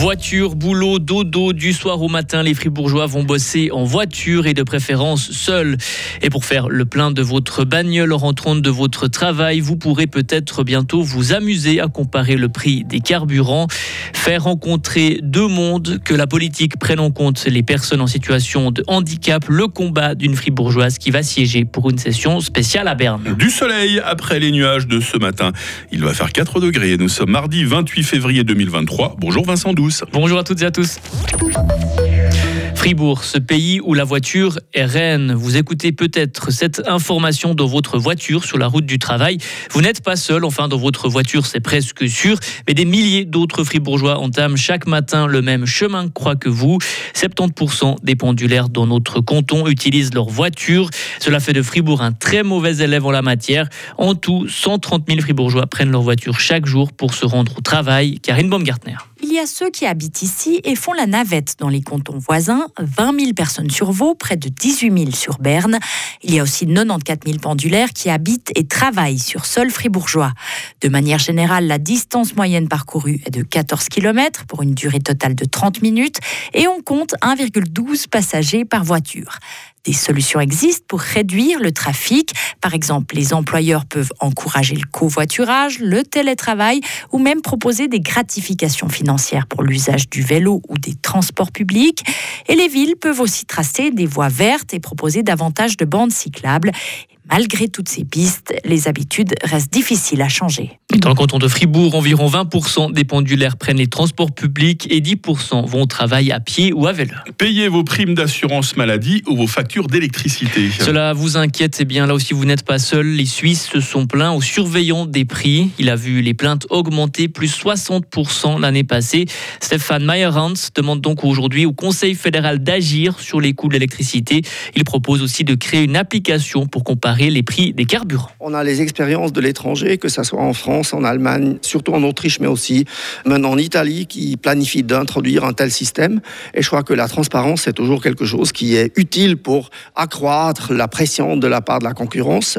Voiture, boulot, dodo, du soir au matin, les fribourgeois vont bosser en voiture et de préférence seuls. Et pour faire le plein de votre bagnole en rentrant de votre travail, vous pourrez peut-être bientôt vous amuser à comparer le prix des carburants, faire rencontrer deux mondes, que la politique prenne en compte les personnes en situation de handicap, le combat d'une fribourgeoise qui va siéger pour une session spéciale à Berne. Du soleil après les nuages de ce matin. Il va faire 4 degrés. Nous sommes mardi 28 février 2023. Bonjour Vincent Bonjour à toutes et à tous. Fribourg, ce pays où la voiture est reine. Vous écoutez peut-être cette information dans votre voiture sur la route du travail. Vous n'êtes pas seul, enfin dans votre voiture c'est presque sûr, mais des milliers d'autres fribourgeois entament chaque matin le même chemin de croix que vous. 70% des pendulaires dans notre canton utilisent leur voiture. Cela fait de Fribourg un très mauvais élève en la matière. En tout, 130 000 fribourgeois prennent leur voiture chaque jour pour se rendre au travail. Karine Baumgartner. Il y a ceux qui habitent ici et font la navette dans les cantons voisins, 20 000 personnes sur Vaud, près de 18 000 sur Berne. Il y a aussi 94 000 pendulaires qui habitent et travaillent sur sol fribourgeois. De manière générale, la distance moyenne parcourue est de 14 km pour une durée totale de 30 minutes et on compte 1,12 passagers par voiture. Des solutions existent pour réduire le trafic. Par exemple, les employeurs peuvent encourager le covoiturage, le télétravail ou même proposer des gratifications financières pour l'usage du vélo ou des transports publics. Et les villes peuvent aussi tracer des voies vertes et proposer davantage de bandes cyclables. Malgré toutes ces pistes, les habitudes restent difficiles à changer. Dans le canton de Fribourg, environ 20% des pendulaires prennent les transports publics et 10% vont au travail à pied ou à vélo. Payez vos primes d'assurance maladie ou vos factures d'électricité. Cela vous inquiète, eh bien là aussi vous n'êtes pas seul. Les Suisses se sont plaints au surveillant des prix. Il a vu les plaintes augmenter plus 60% l'année passée. Stéphane Meyerhans demande donc aujourd'hui au Conseil fédéral d'agir sur les coûts de l'électricité. Il propose aussi de créer une application pour comparer les prix des carburants. On a les expériences de l'étranger, que ce soit en France, en Allemagne, surtout en Autriche, mais aussi maintenant en Italie, qui planifient d'introduire un tel système. Et je crois que la transparence, c'est toujours quelque chose qui est utile pour accroître la pression de la part de la concurrence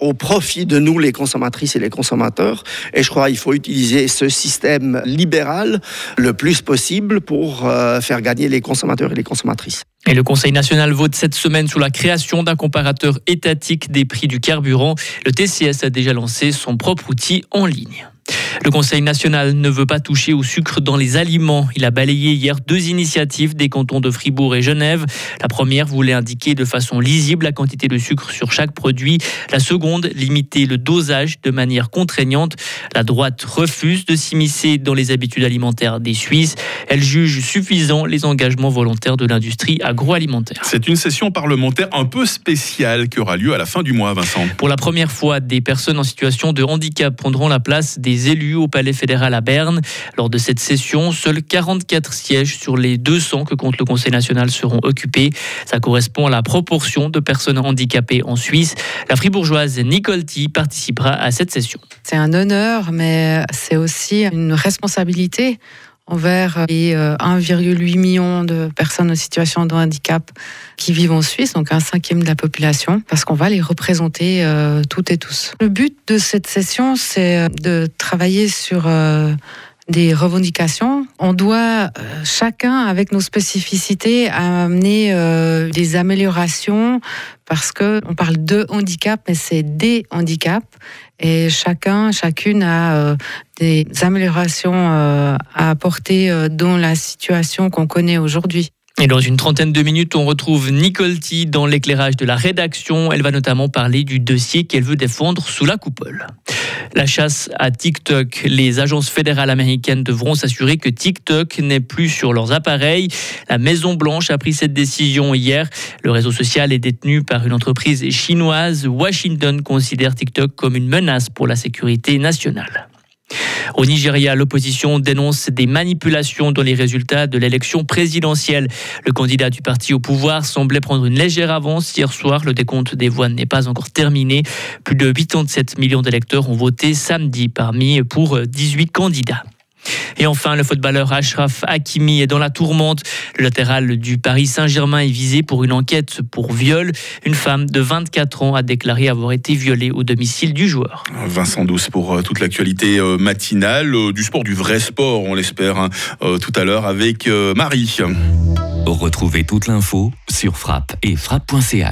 au profit de nous, les consommatrices et les consommateurs. Et je crois qu'il faut utiliser ce système libéral le plus possible pour euh, faire gagner les consommateurs et les consommatrices. Et le Conseil national vote cette semaine sur la création d'un comparateur étatique des prix du carburant. Le TCS a déjà lancé son propre outil en ligne. Le Conseil national ne veut pas toucher au sucre dans les aliments. Il a balayé hier deux initiatives des cantons de Fribourg et Genève. La première voulait indiquer de façon lisible la quantité de sucre sur chaque produit. La seconde, limiter le dosage de manière contraignante. La droite refuse de s'immiscer dans les habitudes alimentaires des Suisses. Elle juge suffisant les engagements volontaires de l'industrie agroalimentaire. C'est une session parlementaire un peu spéciale qui aura lieu à la fin du mois, Vincent. Pour la première fois, des personnes en situation de handicap prendront la place des élus au Palais fédéral à Berne. Lors de cette session, seuls 44 sièges sur les 200 que compte le Conseil national seront occupés. Ça correspond à la proportion de personnes handicapées en Suisse. La fribourgeoise Nicole T participera à cette session. C'est un honneur, mais c'est aussi une responsabilité envers les 1,8 million de personnes en situation de handicap qui vivent en Suisse, donc un cinquième de la population, parce qu'on va les représenter euh, toutes et tous. Le but de cette session, c'est de travailler sur euh, des revendications. On doit euh, chacun, avec nos spécificités, amener des améliorations parce que on parle de handicap, mais c'est des handicaps et chacun, chacune a des améliorations à apporter dans la situation qu'on connaît aujourd'hui. Et dans une trentaine de minutes, on retrouve Nicole T dans l'éclairage de la rédaction. Elle va notamment parler du dossier qu'elle veut défendre sous la coupole. La chasse à TikTok. Les agences fédérales américaines devront s'assurer que TikTok n'est plus sur leurs appareils. La Maison Blanche a pris cette décision hier. Le réseau social est détenu par une entreprise chinoise. Washington considère TikTok comme une menace pour la sécurité nationale. Au Nigeria, l'opposition dénonce des manipulations dans les résultats de l'élection présidentielle. Le candidat du parti au pouvoir semblait prendre une légère avance hier soir. Le décompte des voix n'est pas encore terminé. Plus de 87 millions d'électeurs ont voté samedi parmi pour 18 candidats. Et enfin, le footballeur Ashraf Hakimi est dans la tourmente. Le latéral du Paris Saint-Germain est visé pour une enquête pour viol. Une femme de 24 ans a déclaré avoir été violée au domicile du joueur. Vincent Douce pour euh, toute l'actualité euh, matinale euh, du sport, du vrai sport, on l'espère, hein, tout à l'heure avec Marie. Retrouvez toute l'info sur frappe et frappe.ch.